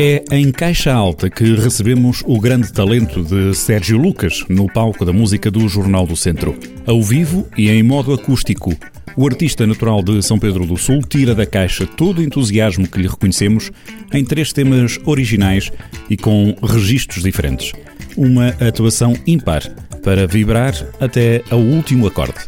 É em Caixa Alta que recebemos o grande talento de Sérgio Lucas no palco da música do Jornal do Centro. Ao vivo e em modo acústico, o artista natural de São Pedro do Sul tira da caixa todo o entusiasmo que lhe reconhecemos em três temas originais e com registros diferentes. Uma atuação ímpar para vibrar até ao último acorde.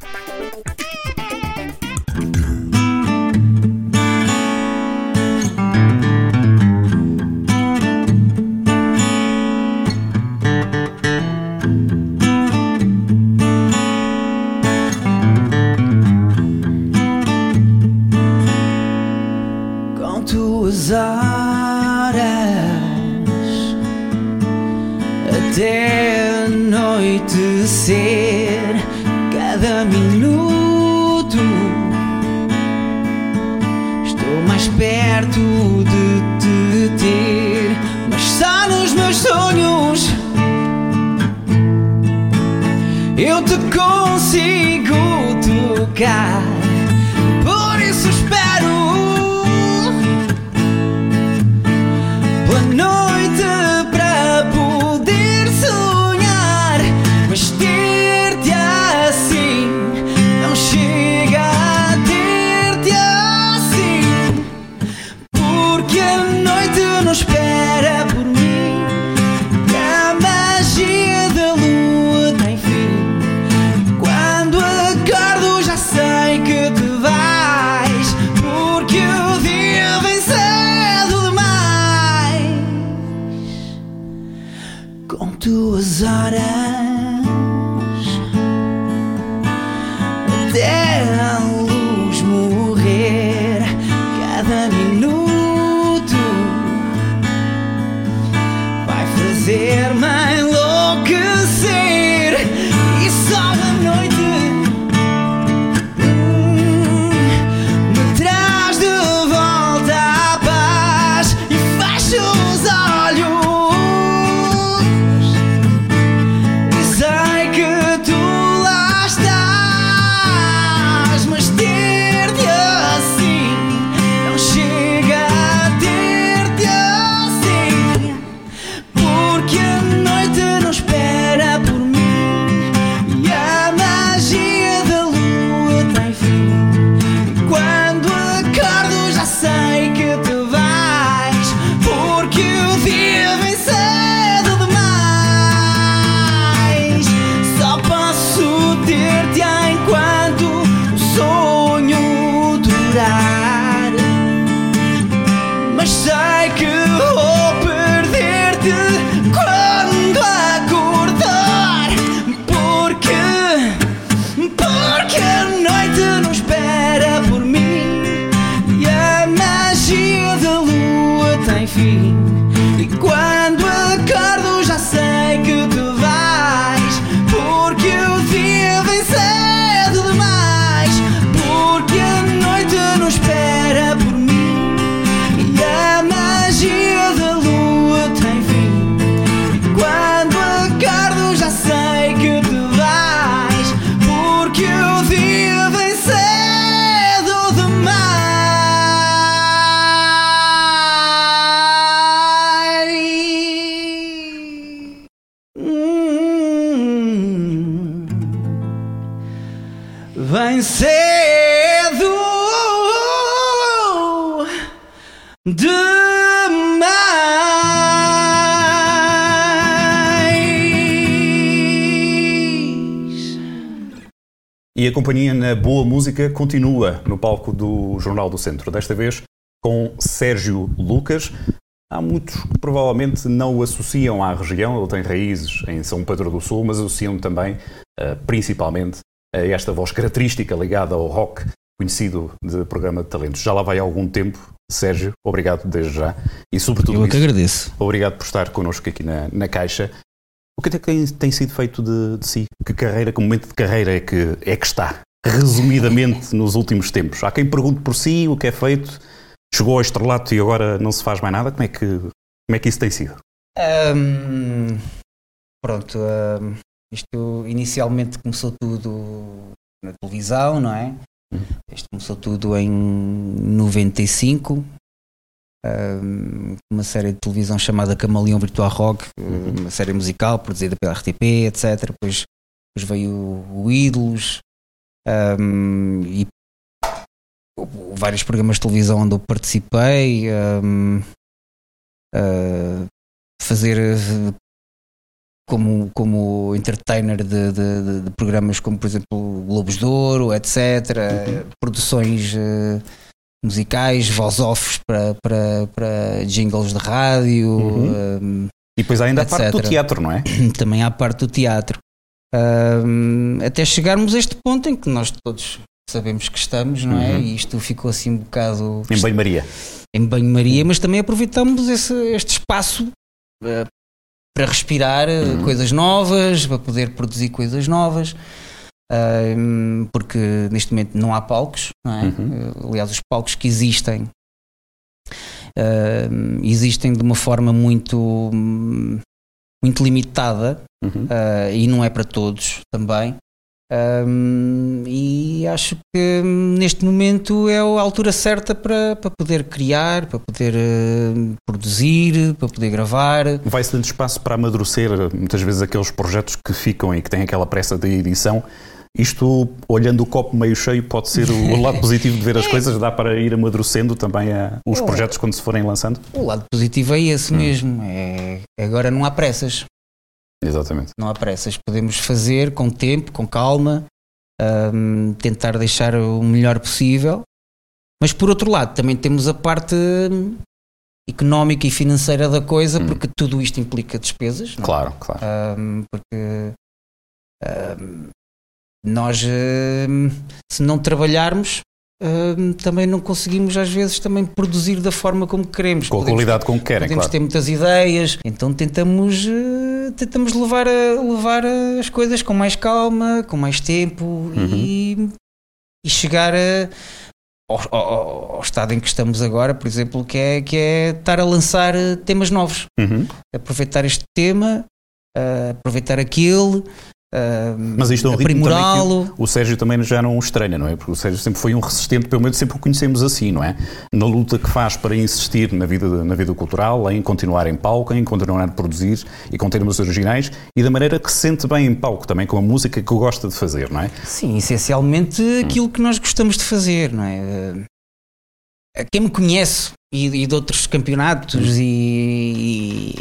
E a companhia na Boa Música continua no palco do Jornal do Centro, desta vez com Sérgio Lucas. Há muitos que provavelmente não o associam à região, ele tem raízes em São Pedro do Sul, mas associam também, eh, principalmente, esta voz característica ligada ao rock, conhecido de programa de talentos. Já lá vai há algum tempo. Sérgio, obrigado desde já. E sobretudo Eu isso, que agradeço. Obrigado por estar connosco aqui na, na Caixa. O que é que tem, tem sido feito de, de, si? Que carreira, que momento de carreira é que, é que está? Resumidamente, nos últimos tempos. Há quem pergunte por si o que é feito, chegou ao estrelato e agora não se faz mais nada. Como é que, como é que isso tem sido? Um, pronto, um, isto inicialmente começou tudo na televisão, não é? Uhum. Isto começou tudo em 95, um, uma série de televisão chamada Camaleão Virtual Rock, uhum. uma série musical produzida pela RTP, etc. Depois, depois veio o, o Ídolos um, e vários programas de televisão onde eu participei. Um, uh, fazer como, como entertainer de, de, de, programas como, por exemplo, Globos de Ouro, etc. Uhum. Produções uh, musicais, voz-offs para, para, para jingles de rádio. Uhum. e depois há ainda etc. a parte do teatro, não é? Também há a parte do teatro. Uh, até chegarmos a este ponto em que nós todos sabemos que estamos, não é? Uhum. E isto ficou assim um bocado. Em banho-maria. Em banho-maria, mas também aproveitamos esse, este espaço uh, para respirar eh, uhum. coisas novas, para poder produzir coisas novas. Uh, porque neste momento não há palcos, não é? Uhum. aliás, os palcos que existem uh, existem de uma forma muito, muito limitada uhum. uh, e não é para todos também. Um, e acho que neste momento é a altura certa para, para poder criar, para poder uh, produzir, para poder gravar. Vai-se dando espaço para amadurecer muitas vezes aqueles projetos que ficam e que têm aquela pressa de edição. Isto, olhando o copo meio cheio, pode ser o lado positivo de ver as é. coisas, dá para ir amadurecendo também a, os projetos quando se forem lançando? O lado positivo é esse hum. mesmo. É, agora não há pressas. Exatamente. Não há pressas. Podemos fazer com tempo, com calma, um, tentar deixar o melhor possível. Mas por outro lado, também temos a parte económica e financeira da coisa, hum. porque tudo isto implica despesas. Não? É? Claro, claro. Um, porque um, nós, se não trabalharmos, Uh, também não conseguimos às vezes também produzir da forma como queremos. Com a podemos, qualidade como querem, Podemos claro. ter muitas ideias, então tentamos, tentamos levar, a, levar as coisas com mais calma, com mais tempo uhum. e, e chegar a, ao, ao, ao, estado em que estamos agora, por exemplo, que é, que é estar a lançar temas novos. Uhum. Aproveitar este tema, uh, aproveitar aquele, Uh, Mas isto é um ritmo também que o, o Sérgio também já não estranha, não é? Porque o Sérgio sempre foi um resistente, pelo menos sempre o conhecemos assim, não é? Na luta que faz para insistir na vida, na vida cultural, em continuar em palco, em continuar a produzir e com temas originais e da maneira que se sente bem em palco também, com a música que gosta de fazer, não é? Sim, essencialmente hum. aquilo que nós gostamos de fazer, não é? Uh, quem me conhece e, e de outros campeonatos hum. e,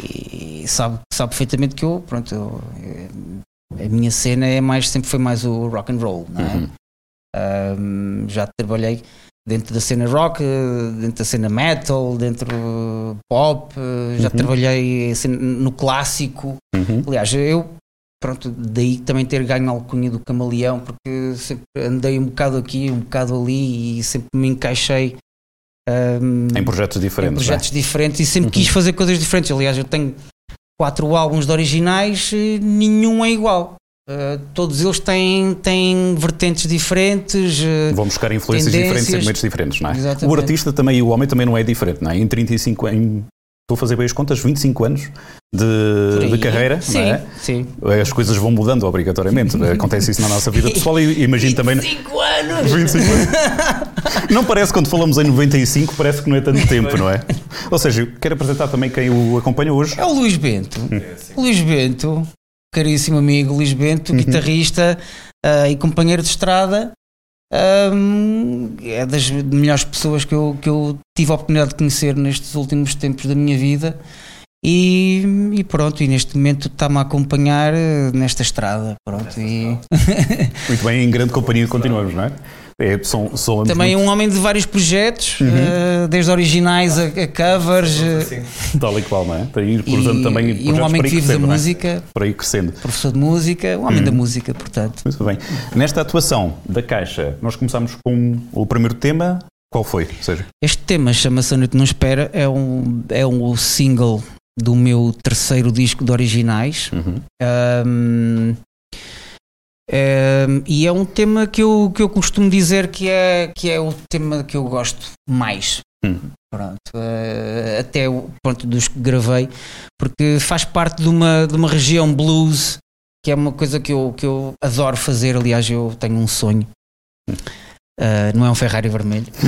e, sabe, sabe perfeitamente que eu, pronto, eu, a minha cena é mais, sempre foi mais o rock and roll, não é? Uhum. Um, já trabalhei dentro da cena rock, dentro da cena metal, dentro pop, já uhum. trabalhei no clássico. Uhum. Aliás, eu, pronto, daí também ter ganho a alcunha do camaleão, porque sempre andei um bocado aqui, um bocado ali e sempre me encaixei. Um, em projetos diferentes. Em projetos é? diferentes e sempre uhum. quis fazer coisas diferentes. Aliás, eu tenho quatro álbuns de originais, eh, nenhum é igual. Uh, todos eles têm, têm vertentes diferentes. Uh, Vão buscar influências diferentes, segmentos diferentes, não é? Exatamente. O artista também e o homem também não é diferente, não é? Em 35 em, estou a fazer bem as contas, 25 anos de, de carreira, sim, não é? Sim. As coisas vão mudando obrigatoriamente. Acontece isso na nossa vida pessoal e imagino também. 25 anos! 25 anos! Não parece quando falamos em 95, parece que não é tanto tempo, não é? Ou seja, quero apresentar também quem o acompanha hoje. É o Luís Bento. Hum. Luís Bento, caríssimo amigo Luís Bento, uhum. guitarrista uh, e companheiro de estrada. Um, é das melhores pessoas que eu, que eu tive a oportunidade de conhecer nestes últimos tempos da minha vida. E, e, pronto, e neste momento está-me a acompanhar eh, nesta estrada. Pronto, e... Muito bem, em grande companhia continuamos, não é? É, são, são Também muito... um homem de vários projetos, uhum. uh, desde originais a, a covers. Assim. Tal e qual, não é? Para ir cruzando e, também E um homem que vive da é? música. É? Para ir crescendo. Professor de música, um homem uhum. da música, portanto. Muito bem. Nesta atuação da Caixa, nós começamos com o primeiro tema. Qual foi? seja? Este tema chama-se A Noite Não Espera, é um, é um single do meu terceiro disco de originais. Uhum. Um, um, e é um tema que eu, que eu costumo dizer que é, que é o tema que eu gosto mais. Hum. Pronto, uh, até o ponto dos que gravei, porque faz parte de uma, de uma região blues, que é uma coisa que eu, que eu adoro fazer. Aliás, eu tenho um sonho. Uh, não é um Ferrari vermelho.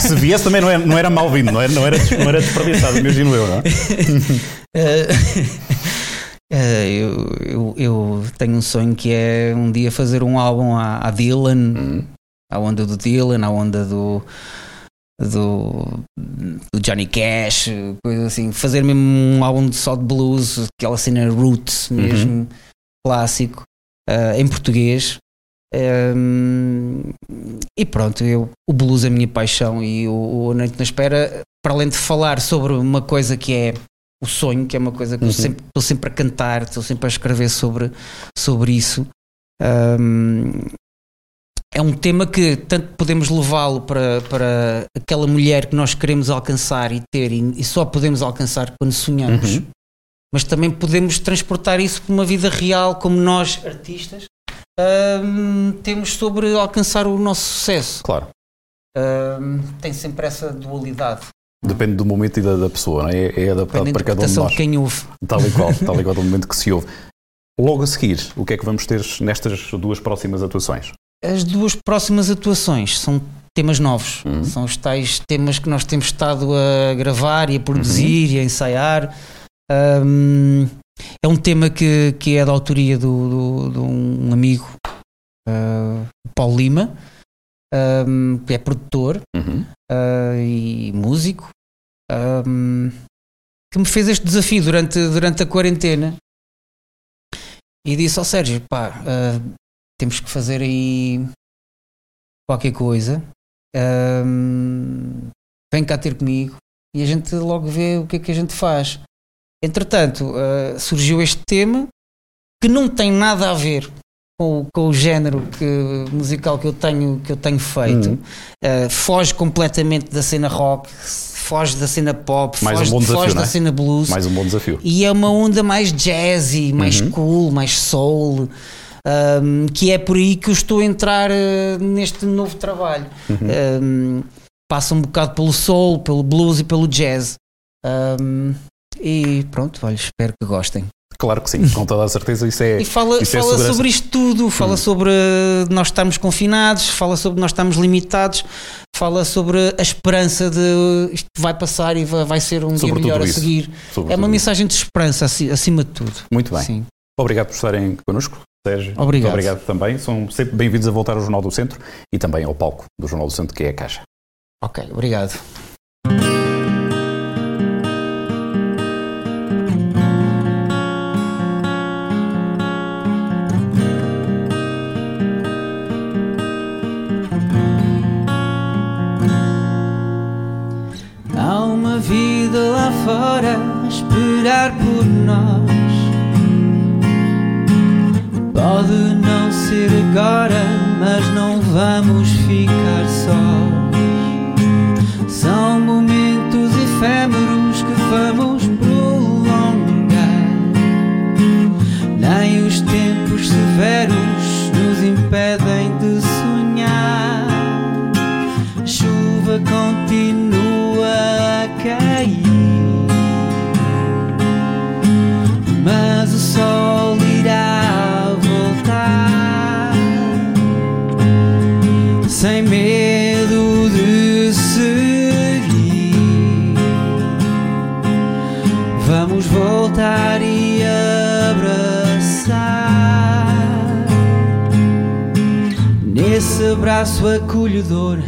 Se viesse também não era, não era mal vindo, não era, não era, não era desperdiçado, imagino eu, não é? Uh, eu, eu, eu, tenho um sonho que é um dia fazer um álbum à, à Dylan, uhum. à onda do Dylan, à onda do, do, do, Johnny Cash, coisa assim, fazer mesmo um álbum só de blues, aquela cena roots mesmo, uhum. clássico, uh, em português. Um, e pronto, eu, o blues é a minha paixão e o, o Noite na Espera, para além de falar sobre uma coisa que é o sonho, que é uma coisa que uhum. eu sempre, estou sempre a cantar, estou sempre a escrever sobre, sobre isso. Um, é um tema que tanto podemos levá-lo para, para aquela mulher que nós queremos alcançar e ter, e, e só podemos alcançar quando sonhamos, uhum. mas também podemos transportar isso para uma vida real, como nós, artistas, um, temos sobre alcançar o nosso sucesso. Claro. Um, tem sempre essa dualidade. Depende do momento e da, da pessoa, não é? É, é adaptado para cada um de nós. De quem ouve. Tal e qual, tal e qual do momento que se ouve. Logo a seguir, o que é que vamos ter nestas duas próximas atuações? As duas próximas atuações são temas novos. Uhum. São os tais temas que nós temos estado a gravar e a produzir uhum. e a ensaiar. Um, é um tema que, que é da autoria do, do, de um amigo, uh, Paulo Lima, um, que é produtor uhum. uh, e músico, um, que me fez este desafio durante, durante a quarentena e disse ao Sérgio: pá, uh, temos que fazer aí qualquer coisa, um, vem cá ter comigo e a gente logo vê o que é que a gente faz. Entretanto, uh, surgiu este tema que não tem nada a ver com, com o género que, musical que eu tenho, que eu tenho feito. Uh, foge completamente da cena rock, foge da cena pop, mais foge, um bom desafio, foge da é? cena blues. Mais um bom desafio. E é uma onda mais jazzy, mais uhum. cool, mais soul. Um, que é por aí que eu estou a entrar uh, neste novo trabalho. Uhum. Um, passa um bocado pelo soul, pelo blues e pelo jazz. Um, e pronto, olha, espero que gostem. Claro que sim, com toda a certeza isso é. E fala, isso é fala é sobre isto tudo, fala hum. sobre nós estarmos confinados, fala sobre nós estarmos limitados, fala sobre a esperança de isto vai passar e vai, ser um sobre dia melhor a seguir. Sobre é uma mensagem de esperança acima de tudo. Muito bem. Sim. Obrigado por estarem connosco, Sérgio. Obrigado. Muito obrigado também. São sempre bem-vindos a voltar ao Jornal do Centro e também ao palco do Jornal do Centro, que é a Caixa. Ok, obrigado. Nós. Pode não ser agora, mas não vamos ficar sós. São momentos efêmeros que vamos prolongar. Nem os tempos severos nos impedem abraço acolhedor,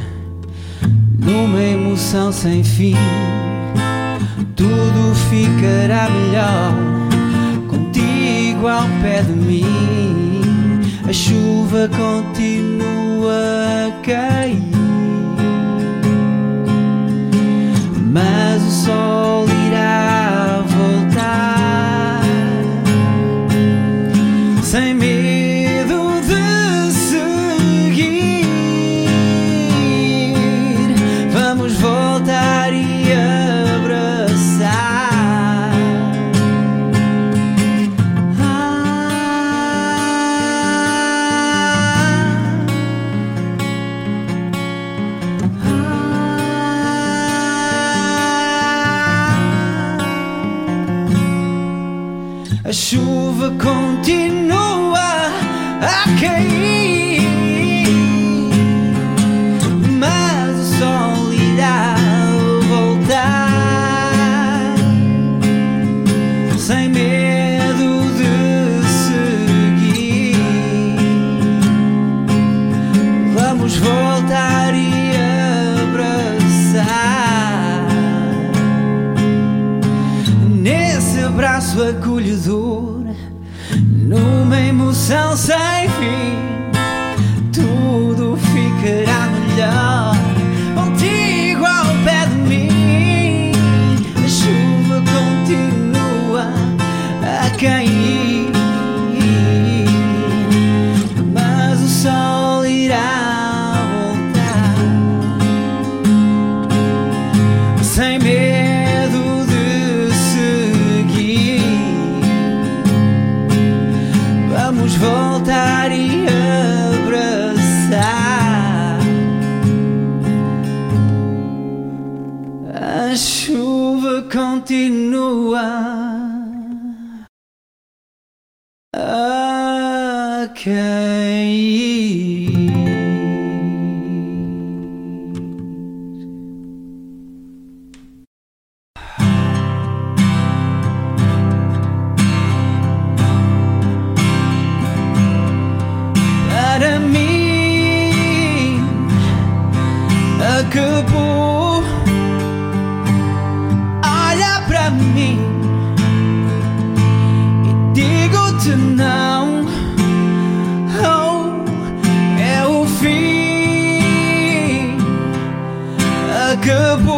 numa emoção sem fim. Tudo ficará melhor ao pé de mim, a chuva continua a cair, mas o sol irá voltar sem medo a chuva continua a cair. abraço acolhedor numa emoção sem fim. Tudo ficará melhor. continua a cair. to não. Oh, é o fim. Acabou.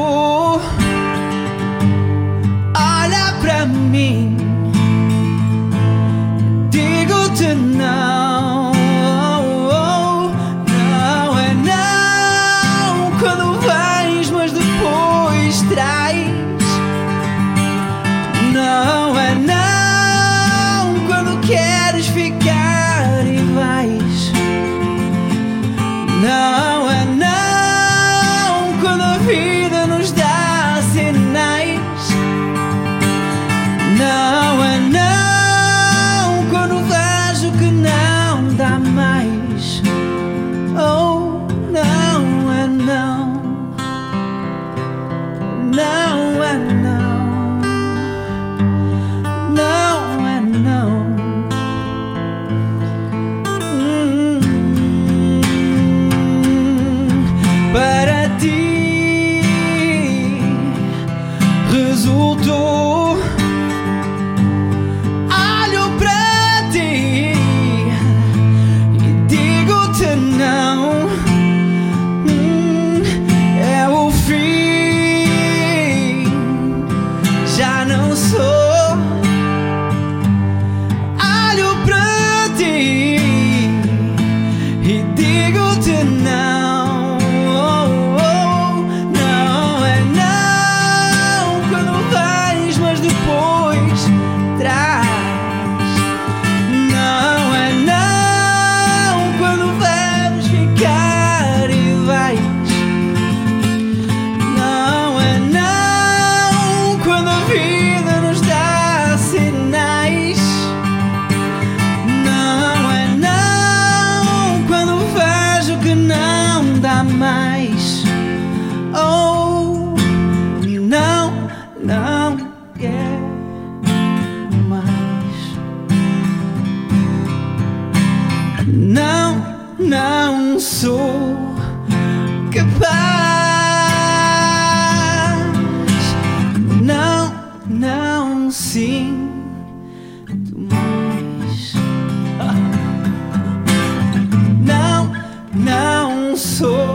So.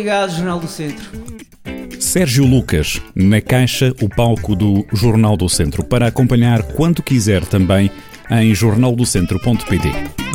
Obrigado, Jornal do Centro. Sérgio Lucas, na caixa, o palco do Jornal do Centro, para acompanhar quando quiser também em jornaldocentro.pt.